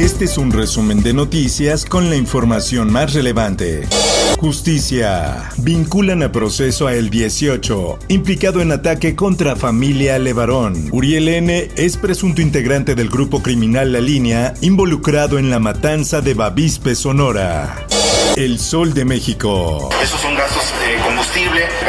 Este es un resumen de noticias con la información más relevante. Justicia. Vinculan a proceso a El 18, implicado en ataque contra familia Levarón. Uriel N. es presunto integrante del grupo criminal La Línea, involucrado en la matanza de Bavispe, Sonora. El Sol de México. Esos son gastos combustible,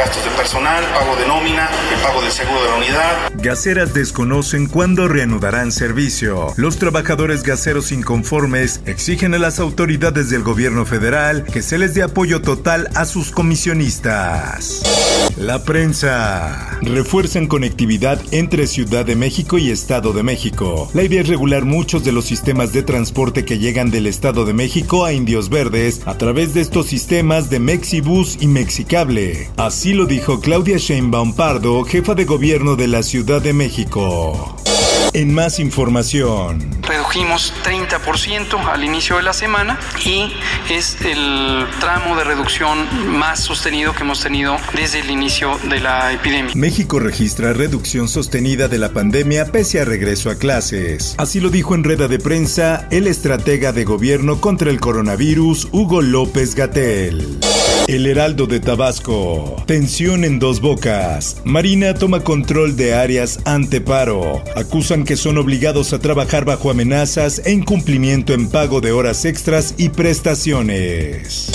gastos de personal, pago de nómina, el pago del seguro de la unidad. Gaseras desconocen cuándo reanudarán servicio. Los trabajadores gaseros inconformes exigen a las autoridades del gobierno federal que se les dé apoyo total a sus comisionistas. La prensa. Refuerzan conectividad entre Ciudad de México y Estado de México. La idea es regular muchos de los sistemas de transporte que llegan del Estado de México a Indios Verdes a través de estos sistemas de Mexibus y Mexicable. Así lo dijo Claudia Sheinbaum Pardo, jefa de gobierno de la Ciudad de México. En más información. Redujimos 30% al inicio de la semana y es el tramo de reducción más sostenido que hemos tenido desde el inicio de la epidemia. México registra reducción sostenida de la pandemia pese a regreso a clases. Así lo dijo en rueda de prensa el estratega de gobierno contra el coronavirus, Hugo López Gatel. El Heraldo de Tabasco. Tensión en dos bocas. Marina toma control de áreas ante paro. Acusan que son obligados a trabajar bajo amenazas e incumplimiento en pago de horas extras y prestaciones.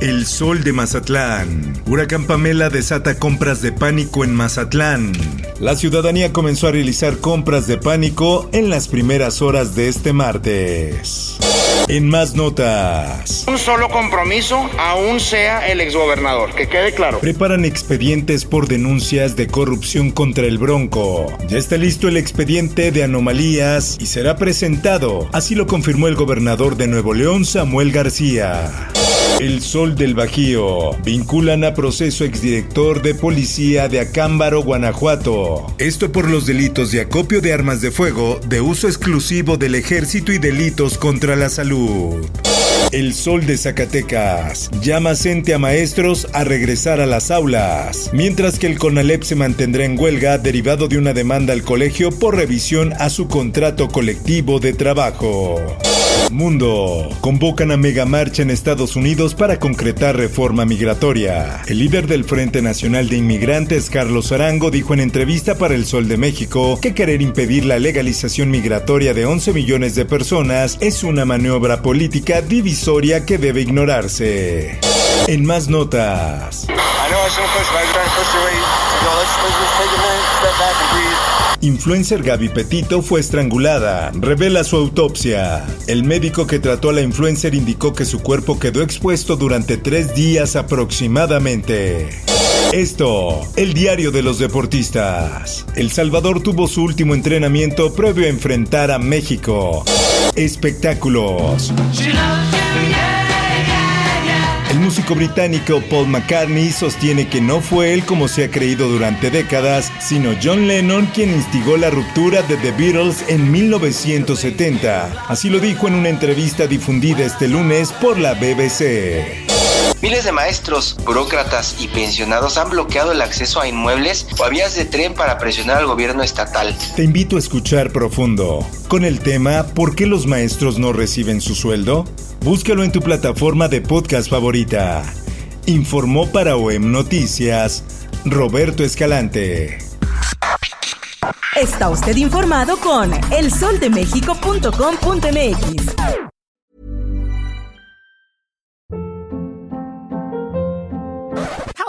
El sol de Mazatlán. Huracán Pamela desata compras de pánico en Mazatlán. La ciudadanía comenzó a realizar compras de pánico en las primeras horas de este martes. En más notas. Un solo compromiso, aún sea el exgobernador, que quede claro. Preparan expedientes por denuncias de corrupción contra el Bronco. Ya está listo el expediente de anomalías y será presentado. Así lo confirmó el gobernador de Nuevo León, Samuel García. El Sol del Bajío. Vinculan a proceso exdirector de policía de Acámbaro, Guanajuato. Esto por los delitos de acopio de armas de fuego, de uso exclusivo del ejército y delitos contra la salud. El Sol de Zacatecas llama a maestros a regresar a las aulas, mientras que el CONALEP se mantendrá en huelga derivado de una demanda al colegio por revisión a su contrato colectivo de trabajo. Mundo. Convocan a mega marcha en Estados Unidos para concretar reforma migratoria. El líder del Frente Nacional de Inmigrantes, Carlos Arango, dijo en entrevista para El Sol de México que querer impedir la legalización migratoria de 11 millones de personas es una maniobra política divisoria que debe ignorarse. En más notas. Influencer Gaby Petito fue estrangulada. Revela su autopsia. El médico que trató a la influencer indicó que su cuerpo quedó expuesto durante tres días aproximadamente. Esto, el diario de los deportistas. El Salvador tuvo su último entrenamiento previo a enfrentar a México. Espectáculos. Músico británico Paul McCartney sostiene que no fue él como se ha creído durante décadas, sino John Lennon quien instigó la ruptura de The Beatles en 1970. Así lo dijo en una entrevista difundida este lunes por la BBC. Miles de maestros, burócratas y pensionados han bloqueado el acceso a inmuebles o a vías de tren para presionar al gobierno estatal. Te invito a escuchar profundo con el tema ¿Por qué los maestros no reciben su sueldo? Búscalo en tu plataforma de podcast favorita. Informó para OEM Noticias Roberto Escalante. Está usted informado con elsoldemexico.com.mx.